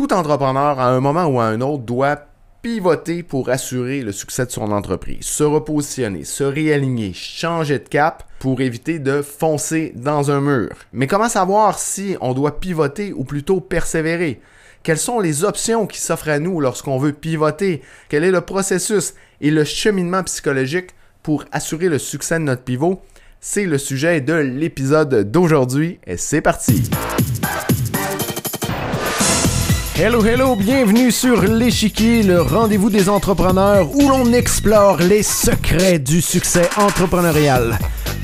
Tout entrepreneur, à un moment ou à un autre, doit pivoter pour assurer le succès de son entreprise, se repositionner, se réaligner, changer de cap pour éviter de foncer dans un mur. Mais comment savoir si on doit pivoter ou plutôt persévérer? Quelles sont les options qui s'offrent à nous lorsqu'on veut pivoter? Quel est le processus et le cheminement psychologique pour assurer le succès de notre pivot? C'est le sujet de l'épisode d'aujourd'hui et c'est parti! Hello, hello, bienvenue sur l'échiquier, le rendez-vous des entrepreneurs où l'on explore les secrets du succès entrepreneurial.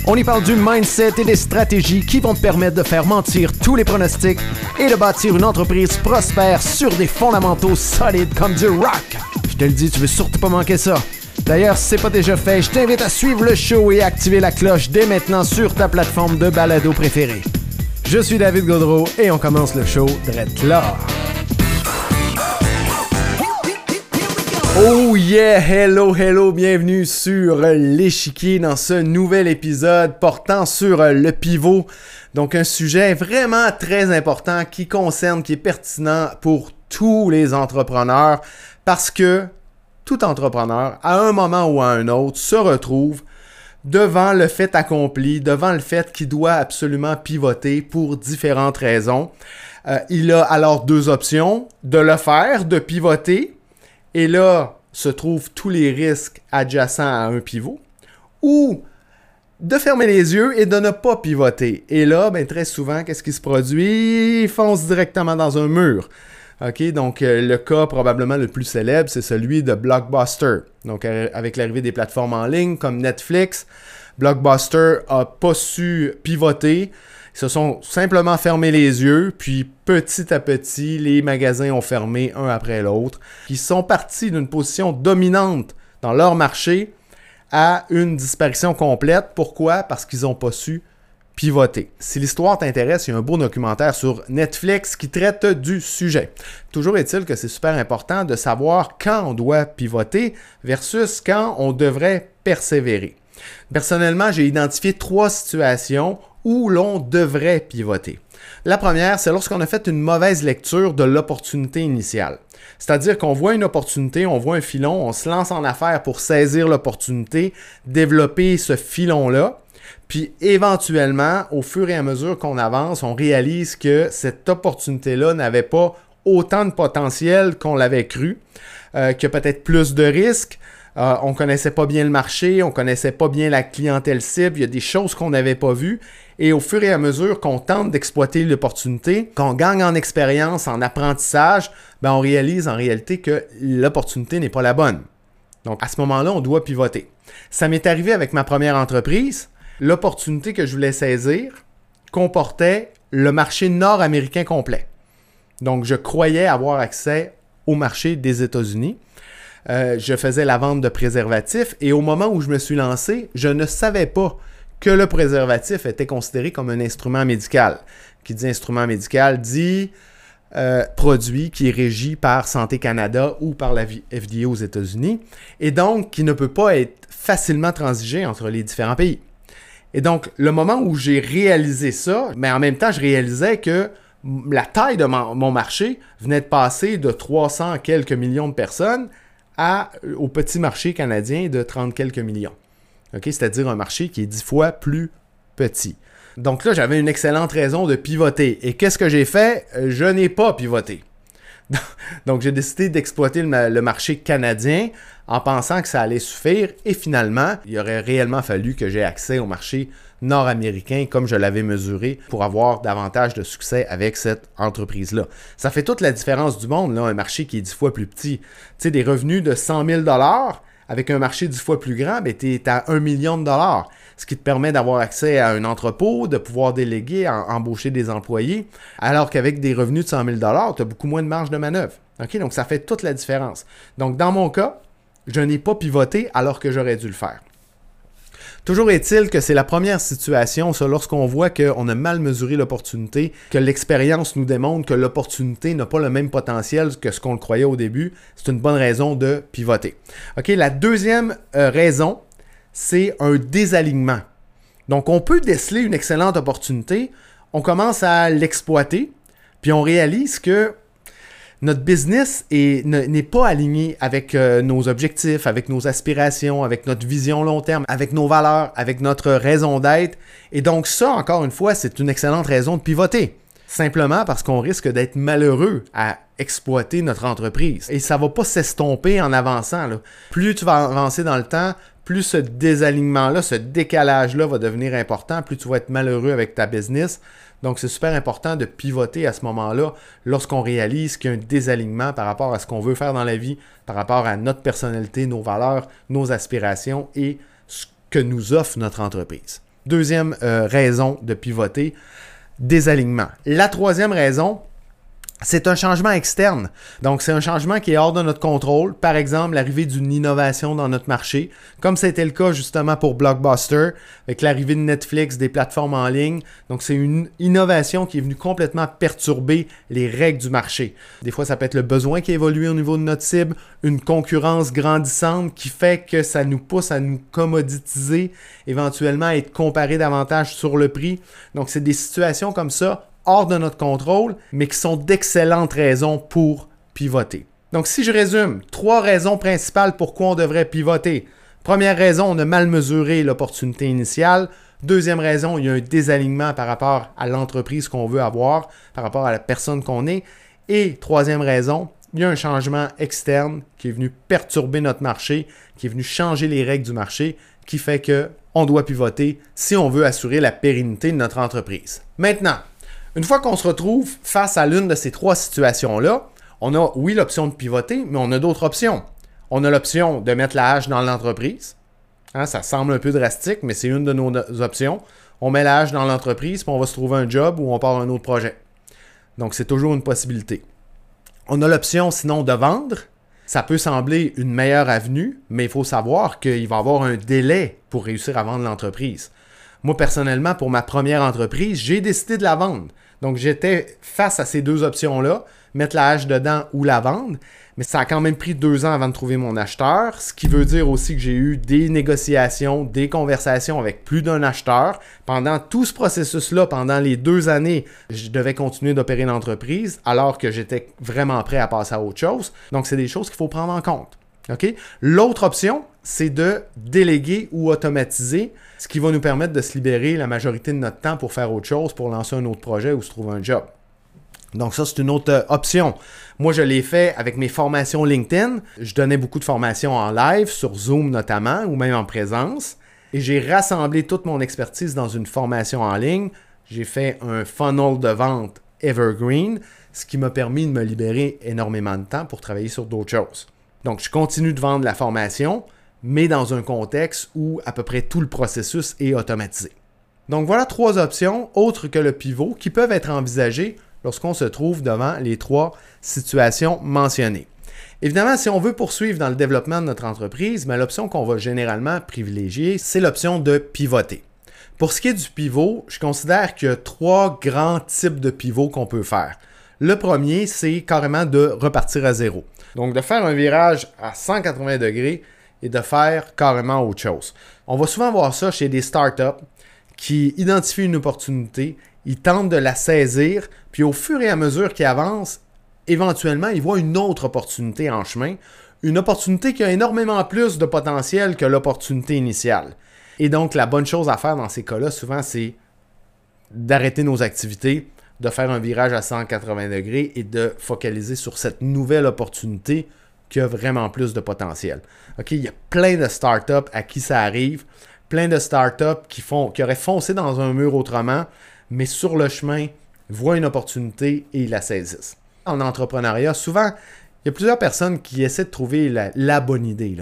On y parle du mindset et des stratégies qui vont te permettre de faire mentir tous les pronostics et de bâtir une entreprise prospère sur des fondamentaux solides comme du rock. Je te le dis, tu veux surtout pas manquer ça. D'ailleurs, si c'est pas déjà fait, je t'invite à suivre le show et à activer la cloche dès maintenant sur ta plateforme de balado préférée. Je suis David Godreau et on commence le show direct Oh yeah, hello, hello, bienvenue sur l'échiquier dans ce nouvel épisode portant sur le pivot. Donc un sujet vraiment très important qui concerne, qui est pertinent pour tous les entrepreneurs parce que tout entrepreneur, à un moment ou à un autre, se retrouve devant le fait accompli, devant le fait qu'il doit absolument pivoter pour différentes raisons. Euh, il a alors deux options, de le faire, de pivoter, et là se trouvent tous les risques adjacents à un pivot, ou de fermer les yeux et de ne pas pivoter. Et là, ben, très souvent, qu'est-ce qui se produit? Il fonce directement dans un mur. OK, donc euh, le cas probablement le plus célèbre, c'est celui de Blockbuster. Donc euh, avec l'arrivée des plateformes en ligne comme Netflix, Blockbuster a pas su pivoter ils se sont simplement fermés les yeux, puis petit à petit, les magasins ont fermé un après l'autre. Ils sont partis d'une position dominante dans leur marché à une disparition complète. Pourquoi? Parce qu'ils n'ont pas su pivoter. Si l'histoire t'intéresse, il y a un beau documentaire sur Netflix qui traite du sujet. Toujours est-il que c'est super important de savoir quand on doit pivoter versus quand on devrait persévérer. Personnellement, j'ai identifié trois situations où l'on devrait pivoter. La première, c'est lorsqu'on a fait une mauvaise lecture de l'opportunité initiale. C'est-à-dire qu'on voit une opportunité, on voit un filon, on se lance en affaire pour saisir l'opportunité, développer ce filon-là. Puis éventuellement, au fur et à mesure qu'on avance, on réalise que cette opportunité-là n'avait pas autant de potentiel qu'on l'avait cru, euh, qu'il y a peut-être plus de risques, euh, on connaissait pas bien le marché, on connaissait pas bien la clientèle cible, il y a des choses qu'on n'avait pas vues. Et au fur et à mesure qu'on tente d'exploiter l'opportunité, qu'on gagne en expérience, en apprentissage, ben on réalise en réalité que l'opportunité n'est pas la bonne. Donc à ce moment-là, on doit pivoter. Ça m'est arrivé avec ma première entreprise. L'opportunité que je voulais saisir comportait le marché nord-américain complet. Donc je croyais avoir accès au marché des États-Unis. Euh, je faisais la vente de préservatifs et au moment où je me suis lancé, je ne savais pas que le préservatif était considéré comme un instrument médical. Qui dit instrument médical dit euh, produit qui est régi par Santé Canada ou par la FDA aux États-Unis et donc qui ne peut pas être facilement transigé entre les différents pays. Et donc, le moment où j'ai réalisé ça, mais en même temps, je réalisais que la taille de mon marché venait de passer de 300 quelques millions de personnes à, au petit marché canadien de 30 quelques millions. C'est-à-dire un marché qui est 10 fois plus petit. Donc là, j'avais une excellente raison de pivoter. Et qu'est-ce que j'ai fait? Je n'ai pas pivoté. Donc j'ai décidé d'exploiter le, marché canadien en pensant que ça allait suffire et finalement, il aurait réellement fallu que j'ai accès au marché nord-américain comme je l'avais mesuré pour avoir davantage de succès avec cette entreprise-là. Ça fait toute la différence du monde, là, un marché qui est dix fois plus petit. Tu sais, des revenus de 100 000 avec un marché dix fois plus grand, ben, tu es à 1 million de dollars ce qui te permet d'avoir accès à un entrepôt, de pouvoir déléguer, embaucher des employés, alors qu'avec des revenus de 100 000 tu as beaucoup moins de marge de manœuvre. Donc, ça fait toute la différence. Donc, dans mon cas, je n'ai pas pivoté alors que j'aurais dû le faire. Toujours est-il que c'est la première situation, ça, lorsqu'on voit qu'on a mal mesuré l'opportunité, que l'expérience nous démontre que l'opportunité n'a pas le même potentiel que ce qu'on le croyait au début, c'est une bonne raison de pivoter. OK, la deuxième euh, raison, c'est un désalignement. Donc, on peut déceler une excellente opportunité, on commence à l'exploiter, puis on réalise que notre business n'est pas aligné avec euh, nos objectifs, avec nos aspirations, avec notre vision long terme, avec nos valeurs, avec notre raison d'être. Et donc ça, encore une fois, c'est une excellente raison de pivoter. Simplement parce qu'on risque d'être malheureux à exploiter notre entreprise. Et ça ne va pas s'estomper en avançant. Plus tu vas avancer dans le temps, plus ce désalignement-là, ce décalage-là va devenir important, plus tu vas être malheureux avec ta business. Donc, c'est super important de pivoter à ce moment-là lorsqu'on réalise qu'il y a un désalignement par rapport à ce qu'on veut faire dans la vie, par rapport à notre personnalité, nos valeurs, nos aspirations et ce que nous offre notre entreprise. Deuxième euh, raison de pivoter, désalignement. La troisième raison, c'est un changement externe. Donc, c'est un changement qui est hors de notre contrôle. Par exemple, l'arrivée d'une innovation dans notre marché, comme c'était le cas justement pour Blockbuster, avec l'arrivée de Netflix, des plateformes en ligne. Donc, c'est une innovation qui est venue complètement perturber les règles du marché. Des fois, ça peut être le besoin qui évolue au niveau de notre cible, une concurrence grandissante qui fait que ça nous pousse à nous commoditiser, éventuellement à être comparé davantage sur le prix. Donc, c'est des situations comme ça hors de notre contrôle, mais qui sont d'excellentes raisons pour pivoter. Donc si je résume, trois raisons principales pourquoi on devrait pivoter. Première raison, on a mal mesuré l'opportunité initiale. Deuxième raison, il y a un désalignement par rapport à l'entreprise qu'on veut avoir, par rapport à la personne qu'on est. Et troisième raison, il y a un changement externe qui est venu perturber notre marché, qui est venu changer les règles du marché, qui fait que on doit pivoter si on veut assurer la pérennité de notre entreprise. Maintenant, une fois qu'on se retrouve face à l'une de ces trois situations-là, on a, oui, l'option de pivoter, mais on a d'autres options. On a l'option de mettre la hache dans l'entreprise. Hein, ça semble un peu drastique, mais c'est une de nos options. On met la hache dans l'entreprise, puis on va se trouver un job ou on part un autre projet. Donc, c'est toujours une possibilité. On a l'option, sinon, de vendre. Ça peut sembler une meilleure avenue, mais il faut savoir qu'il va y avoir un délai pour réussir à vendre l'entreprise. Moi, personnellement, pour ma première entreprise, j'ai décidé de la vendre. Donc, j'étais face à ces deux options-là, mettre la hache dedans ou la vendre. Mais ça a quand même pris deux ans avant de trouver mon acheteur, ce qui veut dire aussi que j'ai eu des négociations, des conversations avec plus d'un acheteur. Pendant tout ce processus-là, pendant les deux années, je devais continuer d'opérer l'entreprise alors que j'étais vraiment prêt à passer à autre chose. Donc, c'est des choses qu'il faut prendre en compte. L'autre option, c'est de déléguer ou automatiser, ce qui va nous permettre de se libérer la majorité de notre temps pour faire autre chose, pour lancer un autre projet ou se trouver un job. Donc ça, c'est une autre euh, option. Moi, je l'ai fait avec mes formations LinkedIn. Je donnais beaucoup de formations en live, sur Zoom notamment, ou même en présence. Et j'ai rassemblé toute mon expertise dans une formation en ligne. J'ai fait un funnel de vente evergreen, ce qui m'a permis de me libérer énormément de temps pour travailler sur d'autres choses. Donc, je continue de vendre la formation, mais dans un contexte où à peu près tout le processus est automatisé. Donc voilà trois options autres que le pivot qui peuvent être envisagées lorsqu'on se trouve devant les trois situations mentionnées. Évidemment, si on veut poursuivre dans le développement de notre entreprise, mais l'option qu'on va généralement privilégier, c'est l'option de pivoter. Pour ce qui est du pivot, je considère qu'il y a trois grands types de pivots qu'on peut faire. Le premier, c'est carrément de repartir à zéro. Donc de faire un virage à 180 degrés et de faire carrément autre chose. On va souvent voir ça chez des startups qui identifient une opportunité, ils tentent de la saisir, puis au fur et à mesure qu'ils avancent, éventuellement, ils voient une autre opportunité en chemin, une opportunité qui a énormément plus de potentiel que l'opportunité initiale. Et donc, la bonne chose à faire dans ces cas-là, souvent, c'est d'arrêter nos activités, de faire un virage à 180 degrés et de focaliser sur cette nouvelle opportunité qui a vraiment plus de potentiel. Il y a plein de startups à qui ça arrive, plein de startups qui font qui auraient foncé dans un mur autrement, mais sur le chemin voient une opportunité et la saisissent. En entrepreneuriat, souvent il y a plusieurs personnes qui essaient de trouver la, bonne idée.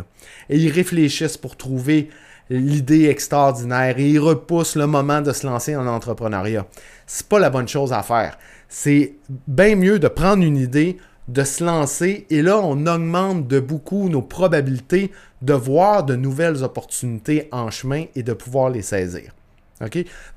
Et ils réfléchissent pour trouver l'idée extraordinaire et ils repoussent le moment de se lancer en entrepreneuriat. C'est pas la bonne chose à faire. C'est bien mieux de prendre une idée, de se lancer et là on augmente de beaucoup nos probabilités de voir de nouvelles opportunités en chemin et de pouvoir les saisir.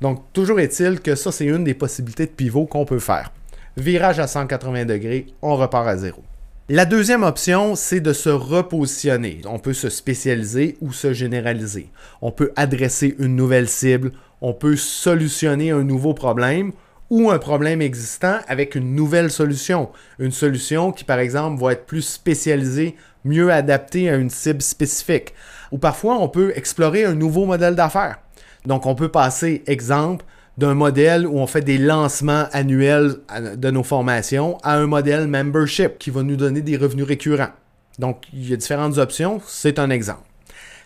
Donc toujours est-il que ça c'est une des possibilités de pivot qu'on peut faire. Virage à 180 degrés, on repart à zéro. La deuxième option, c'est de se repositionner. On peut se spécialiser ou se généraliser. On peut adresser une nouvelle cible, on peut solutionner un nouveau problème ou un problème existant avec une nouvelle solution. Une solution qui, par exemple, va être plus spécialisée, mieux adaptée à une cible spécifique. Ou parfois, on peut explorer un nouveau modèle d'affaires. Donc, on peut passer, exemple, d'un modèle où on fait des lancements annuels de nos formations à un modèle membership qui va nous donner des revenus récurrents. Donc, il y a différentes options, c'est un exemple.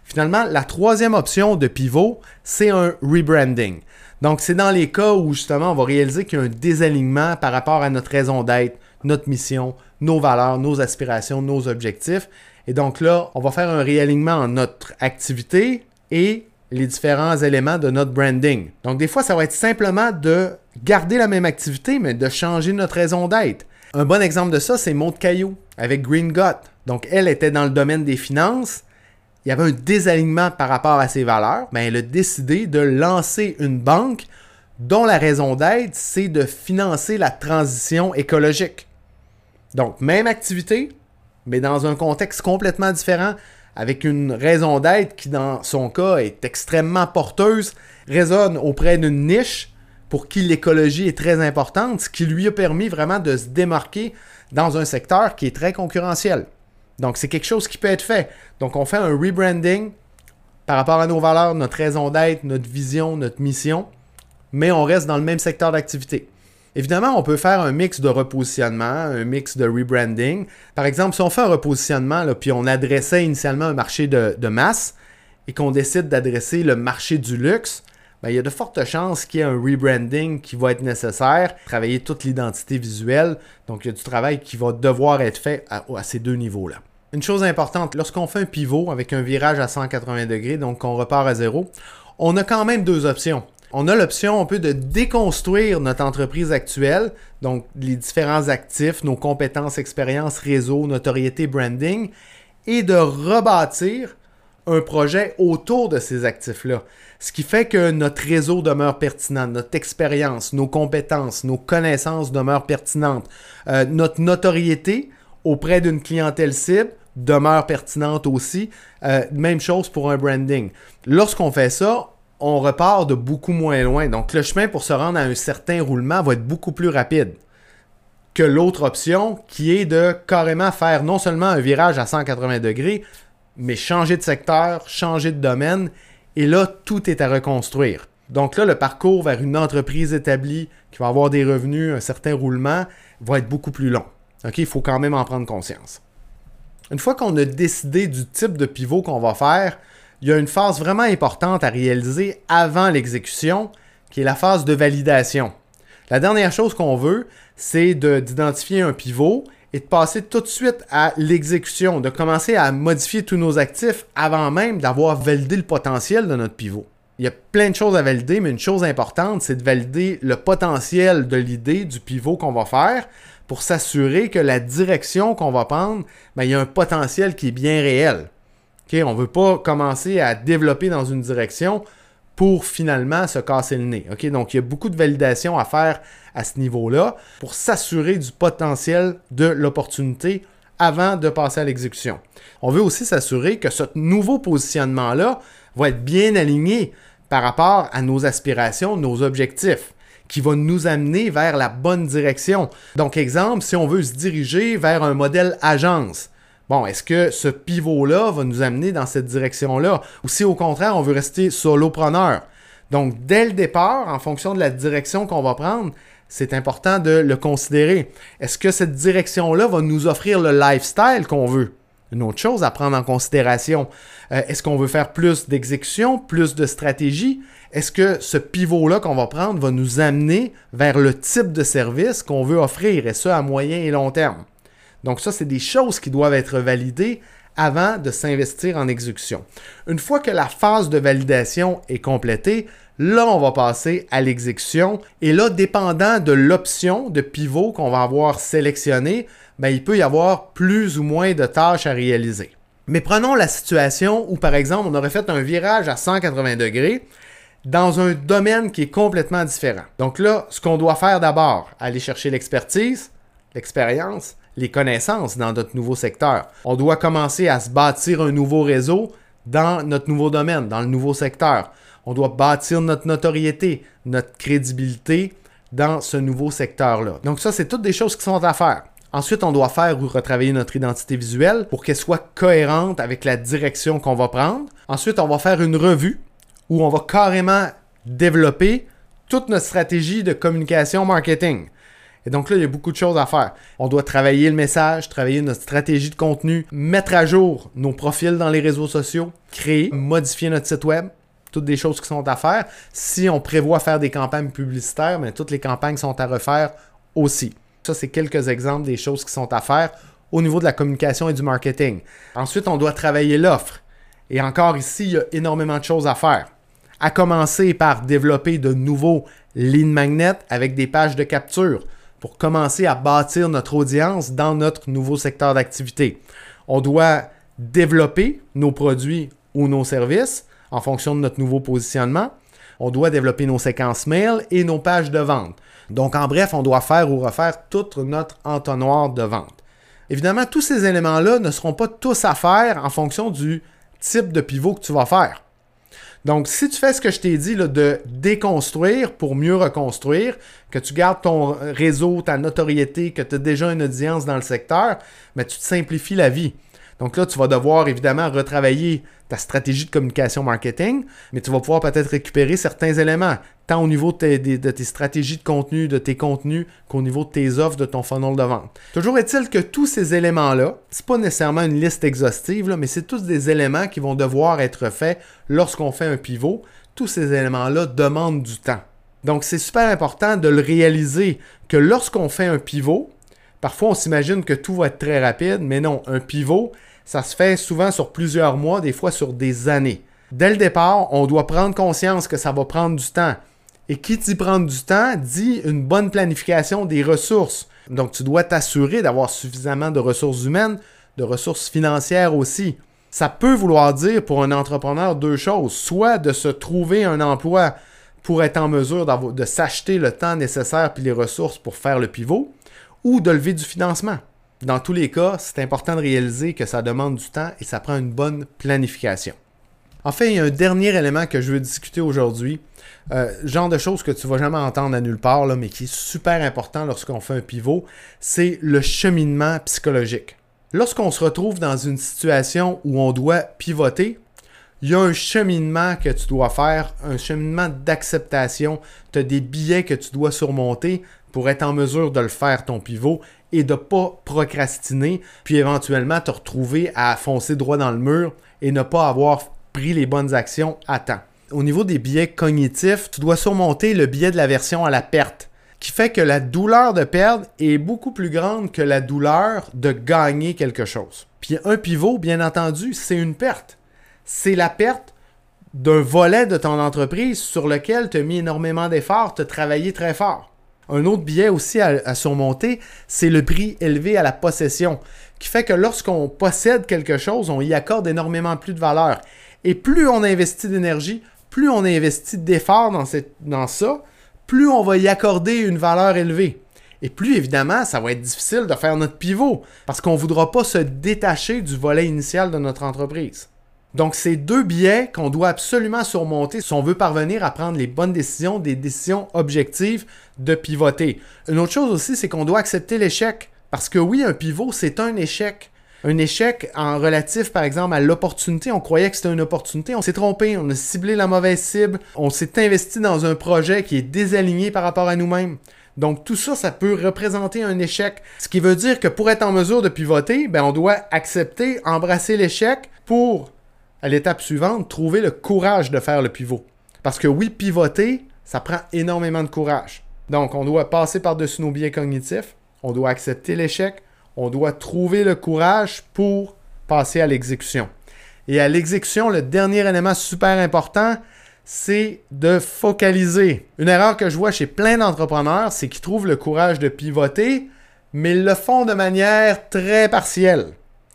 Finalement, la troisième option de pivot, c'est un rebranding. Donc, c'est dans les cas où justement on va réaliser qu'il y a un désalignement par rapport à notre raison d'être, notre mission, nos valeurs, nos aspirations, nos objectifs. Et donc là, on va faire un réalignement en notre activité et les différents éléments de notre branding. Donc des fois, ça va être simplement de garder la même activité, mais de changer notre raison d'être. Un bon exemple de ça, c'est Maud Caillou avec Green Gut. Donc elle était dans le domaine des finances. Il y avait un désalignement par rapport à ses valeurs, mais elle a décidé de lancer une banque dont la raison d'être, c'est de financer la transition écologique. Donc, même activité, mais dans un contexte complètement différent, avec une raison d'être qui, dans son cas, est extrêmement porteuse, résonne auprès d'une niche pour qui l'écologie est très importante, ce qui lui a permis vraiment de se démarquer dans un secteur qui est très concurrentiel. Donc, c'est quelque chose qui peut être fait. Donc, on fait un rebranding par rapport à nos valeurs, notre raison d'être, notre vision, notre mission, mais on reste dans le même secteur d'activité. Évidemment, on peut faire un mix de repositionnement, un mix de rebranding. Par exemple, si on fait un repositionnement, puis on adressait initialement un marché de, masse et qu'on décide d'adresser le marché du luxe, ben, il y a de fortes chances qu'il y ait un rebranding qui va être nécessaire, travailler toute l'identité visuelle. Donc, il y a du travail qui va devoir être fait à, à ces deux niveaux-là. Une chose importante, lorsqu'on fait un pivot avec un virage à 180 degrés, donc qu'on repart à zéro, on a quand même deux options on a l'option un peu de déconstruire notre entreprise actuelle, donc les différents actifs, nos compétences, expériences, réseau, notoriété, branding, et de rebâtir un projet autour de ces actifs-là. Ce qui fait que notre réseau demeure pertinent, notre expérience, nos compétences, nos connaissances demeurent pertinentes, euh, notre notoriété auprès d'une clientèle cible demeure pertinente aussi. Euh, même chose pour un branding. Lorsqu'on fait ça, on repart de beaucoup moins loin. Donc le chemin pour se rendre à un certain roulement va être beaucoup plus rapide que l'autre option qui est de carrément faire non seulement un virage à 180 degrés, mais changer de secteur, changer de domaine, et là, tout est à reconstruire. Donc là, le parcours vers une entreprise établie qui va avoir des revenus, un certain roulement, va être beaucoup plus long. OK, il faut quand même en prendre conscience. Une fois qu'on a décidé du type de pivot qu'on va faire, il y a une phase vraiment importante à réaliser avant l'exécution, qui est la phase de validation. La dernière chose qu'on veut, c'est d'identifier un pivot et de passer tout de suite à l'exécution, de commencer à modifier tous nos actifs avant même d'avoir validé le potentiel de notre pivot. Il y a plein de choses à valider, mais une chose importante, c'est de valider le potentiel de l'idée du pivot qu'on va faire pour s'assurer que la direction qu'on va prendre, ben, il y a un potentiel qui est bien réel. On ne veut pas commencer à développer dans une direction pour finalement se casser le nez. Donc, il y a beaucoup de validation à faire à ce niveau-là pour s'assurer du potentiel de l'opportunité avant de passer à l'exécution. On veut aussi s'assurer que ce nouveau positionnement-là va être bien aligné par rapport à nos aspirations, nos objectifs, qui va nous amener vers la bonne direction. Donc, exemple, si on veut se diriger vers un modèle agence, Bon, est-ce que ce pivot-là va nous amener dans cette direction-là? Ou si au contraire, on veut rester solopreneur? Donc, dès le départ, en fonction de la direction qu'on va prendre, c'est important de le considérer. Est-ce que cette direction-là va nous offrir le lifestyle qu'on veut? Une autre chose à prendre en considération. Euh, est-ce qu'on veut faire plus d'exécution, plus de stratégie? Est-ce que ce pivot-là qu'on va prendre va nous amener vers le type de service qu'on veut offrir, et ce à moyen et long terme? Donc ça, c'est des choses qui doivent être validées avant de s'investir en exécution. Une fois que la phase de validation est complétée, là, on va passer à l'exécution. Et là, dépendant de l'option de pivot qu'on va avoir sélectionnée, ben, il peut y avoir plus ou moins de tâches à réaliser. Mais prenons la situation où, par exemple, on aurait fait un virage à 180 degrés dans un domaine qui est complètement différent. Donc là, ce qu'on doit faire d'abord, aller chercher l'expertise, l'expérience, les connaissances dans notre nouveau secteur. On doit commencer à se bâtir un nouveau réseau dans notre nouveau domaine, dans le nouveau secteur. On doit bâtir notre notoriété, notre crédibilité dans ce nouveau secteur-là. Donc ça, c'est toutes des choses qui sont à faire. Ensuite, on doit faire ou retravailler notre identité visuelle pour qu'elle soit cohérente avec la direction qu'on va prendre. Ensuite, on va faire une revue où on va carrément développer toute notre stratégie de communication marketing. Et donc là, il y a beaucoup de choses à faire. On doit travailler le message, travailler notre stratégie de contenu, mettre à jour nos profils dans les réseaux sociaux, créer, modifier notre site web, toutes des choses qui sont à faire. Si on prévoit faire des campagnes publicitaires, mais toutes les campagnes sont à refaire aussi. Ça, c'est quelques exemples des choses qui sont à faire au niveau de la communication et du marketing. Ensuite, on doit travailler l'offre. Et encore ici, il y a énormément de choses à faire. À commencer par développer de nouveaux lead magnets avec des pages de capture pour commencer à bâtir notre audience dans notre nouveau secteur d'activité. On doit développer nos produits ou nos services en fonction de notre nouveau positionnement. On doit développer nos séquences mail et nos pages de vente. Donc, en bref, on doit faire ou refaire toute notre entonnoir de vente. Évidemment, tous ces éléments-là ne seront pas tous à faire en fonction du type de pivot que tu vas faire. Donc, si tu fais ce que je t'ai dit de déconstruire pour mieux reconstruire, que tu gardes ton réseau, ta notoriété, que tu as déjà une audience dans le secteur, mais tu te simplifies la vie. Donc là, tu vas devoir évidemment retravailler ta stratégie de communication marketing, mais tu vas pouvoir peut-être récupérer certains éléments, tant au niveau de tes, stratégies de contenu, de tes contenus, qu'au niveau de tes offres, de ton funnel de vente. Toujours est-il que tous ces éléments-là, c'est pas nécessairement une liste exhaustive, mais c'est tous des éléments qui vont devoir être faits lorsqu'on fait un pivot. Tous ces éléments-là demandent du temps. Donc c'est super important de le réaliser que lorsqu'on fait un pivot, parfois on s'imagine que tout va être très rapide, mais non, un pivot, ça se fait souvent sur plusieurs mois, des fois sur des années. Dès le départ, on doit prendre conscience que ça va prendre du temps. Et qui dit prendre du temps dit une bonne planification des ressources. Donc tu dois t'assurer d'avoir suffisamment de ressources humaines, de ressources financières aussi. Ça peut vouloir dire pour un entrepreneur deux choses. Soit de se trouver un emploi pour être en mesure de s'acheter le temps nécessaire puis les ressources pour faire le pivot, ou de lever du financement. Dans tous les cas, c'est important de réaliser que ça demande du temps et ça prend une bonne planification. Enfin, il y a un dernier élément que je veux discuter aujourd'hui. Euh, genre de choses que tu vas jamais entendre à nulle part, là, mais qui est super important lorsqu'on fait un pivot, c'est le cheminement psychologique. Lorsqu'on se retrouve dans une situation où on doit pivoter, il y a un cheminement que tu dois faire, un cheminement d'acceptation. Tu as des billets que tu dois surmonter pour être en mesure de le faire, ton pivot, et de ne pas procrastiner, puis éventuellement te retrouver à foncer droit dans le mur et ne pas avoir pris les bonnes actions à temps. Au niveau des biais cognitifs, tu dois surmonter le biais de la version à la perte, qui fait que la douleur de perdre est beaucoup plus grande que la douleur de gagner quelque chose. Puis un pivot, bien entendu, c'est une perte. C'est la perte d'un volet de ton entreprise sur lequel tu as mis énormément d'efforts, tu as travaillé très fort. Un autre biais aussi à, surmonter, c'est le prix élevé à la possession, qui fait que lorsqu'on possède quelque chose, on y accorde énormément plus de valeur. Et plus on investit d'énergie, plus on investit d'efforts dans, dans ça, plus on va y accorder une valeur élevée. Et plus évidemment, ça va être difficile de faire notre pivot, parce qu'on ne voudra pas se détacher du volet initial de notre entreprise. Donc, c'est deux biais qu'on doit absolument surmonter si on veut parvenir à prendre les bonnes décisions, des décisions objectives de pivoter. Une autre chose aussi, c'est qu'on doit accepter l'échec. Parce que oui, un pivot, c'est un échec. Un échec en relatif, par exemple, à l'opportunité. On croyait que c'était une opportunité. On s'est trompé. On a ciblé la mauvaise cible. On s'est investi dans un projet qui est désaligné par rapport à nous-mêmes. Donc tout ça, ça peut représenter un échec. Ce qui veut dire que pour être en mesure de pivoter, ben, on doit accepter, embrasser l'échec pour à l'étape suivante, trouver le courage de faire le pivot. Parce que oui, pivoter, ça prend énormément de courage. Donc, on doit passer par-dessus nos biais cognitifs, on doit accepter l'échec, on doit trouver le courage pour passer à l'exécution. Et à l'exécution, le dernier élément super important, c'est de focaliser. Une erreur que je vois chez plein d'entrepreneurs, c'est qu'ils trouvent le courage de pivoter, mais ils le font de manière très partielle.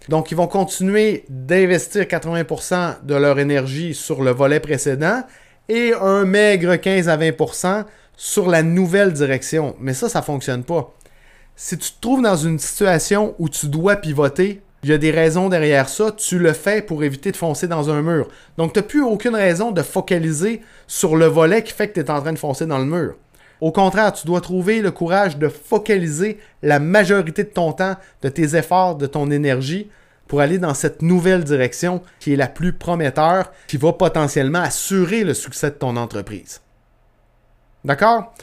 Donc, ils vont continuer d'investir 80% de leur énergie sur le volet précédent et un maigre 15 à 20% sur la nouvelle direction. Mais ça, ça ne fonctionne pas. Si tu te trouves dans une situation où tu dois pivoter, il y a des raisons derrière ça, tu le fais pour éviter de foncer dans un mur. Donc, tu n'as plus aucune raison de focaliser sur le volet qui fait que tu es en train de foncer dans le mur. Au contraire, tu dois trouver le courage de focaliser la majorité de ton temps, de tes efforts, de ton énergie pour aller dans cette nouvelle direction qui est la plus prometteur, qui va potentiellement assurer le succès de ton entreprise. D'accord?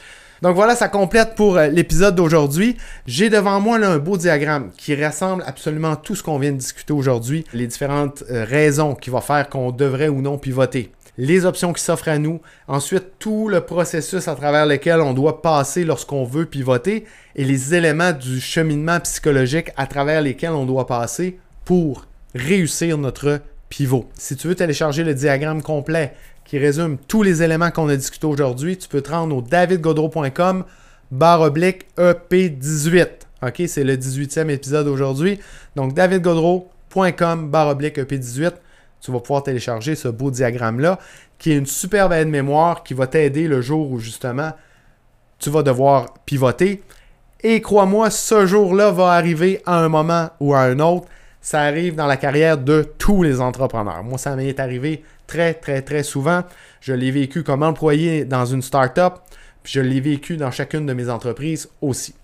Donc voilà, ça complète pour euh, l'épisode d'aujourd'hui. J'ai devant moi un beau diagramme qui rassemble absolument tout ce qu'on vient de discuter aujourd'hui, les différentes euh, raisons qui vont faire qu'on devrait ou non pivoter, les options qui s'offrent à nous, ensuite tout le processus à travers lequel on doit passer lorsqu'on veut pivoter et les éléments du cheminement psychologique à travers lesquels on doit passer pour réussir notre pivot. Si tu veux télécharger le diagramme complet qui résume tous les éléments qu'on a discutés aujourd'hui, tu peux te rendre au davidgodreau.com barre oblique EP18. OK, c'est le 18e épisode aujourd'hui. Donc davidgodreau.com barre oblique EP18. Tu vas pouvoir télécharger ce beau diagramme-là qui est une superbe aide-mémoire qui va t'aider le jour où justement tu vas devoir pivoter. Et crois-moi, ce jour-là va arriver à un moment ou à un autre ça arrive dans la carrière de tous les entrepreneurs. Moi, ça m'est arrivé très, très, très souvent. Je l'ai vécu comme employé dans une startup, je l'ai vécu dans chacune de mes entreprises aussi.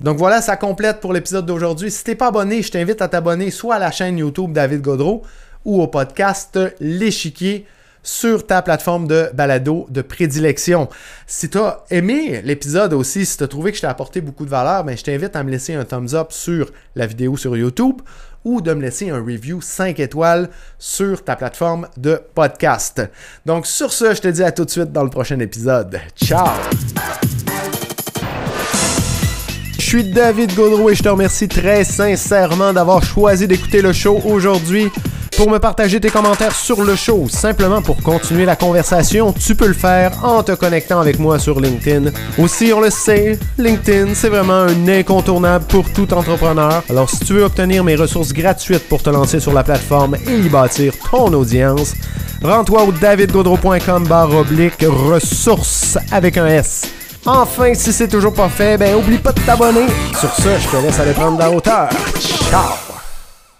Donc voilà, ça complète pour l'épisode d'aujourd'hui. Si t'es pas abonné, je t'invite à t'abonner soit à la chaîne YouTube David Godreau ou au podcast L'échiquier sur ta plateforme de balado de prédilection. Si tu as aimé l'épisode aussi, si tu as trouvé que je t'ai apporté beaucoup de valeur, ben, je t'invite à me laisser un thumbs up sur la vidéo sur YouTube ou de me laisser un review 5 étoiles sur ta plateforme de podcast. Donc sur ce, je te dis à tout de suite dans le prochain épisode. Ciao! Je suis David Gaudreau et je te remercie très sincèrement d'avoir choisi d'écouter le show aujourd'hui. Pour me partager tes commentaires sur le show, simplement pour continuer la conversation, tu peux le faire en te connectant avec moi sur LinkedIn. Aussi, on le sait, LinkedIn, c'est vraiment un incontournable pour tout entrepreneur. Alors, si tu veux obtenir mes ressources gratuites pour te lancer sur la plateforme et y bâtir ton audience, rends-toi au davidgaudreau.com barre oblique ressources avec un S. Enfin, si c'est toujours pas fait, ben oublie pas de t'abonner. Sur ce, je te laisse aller prendre la hauteur. Ciao!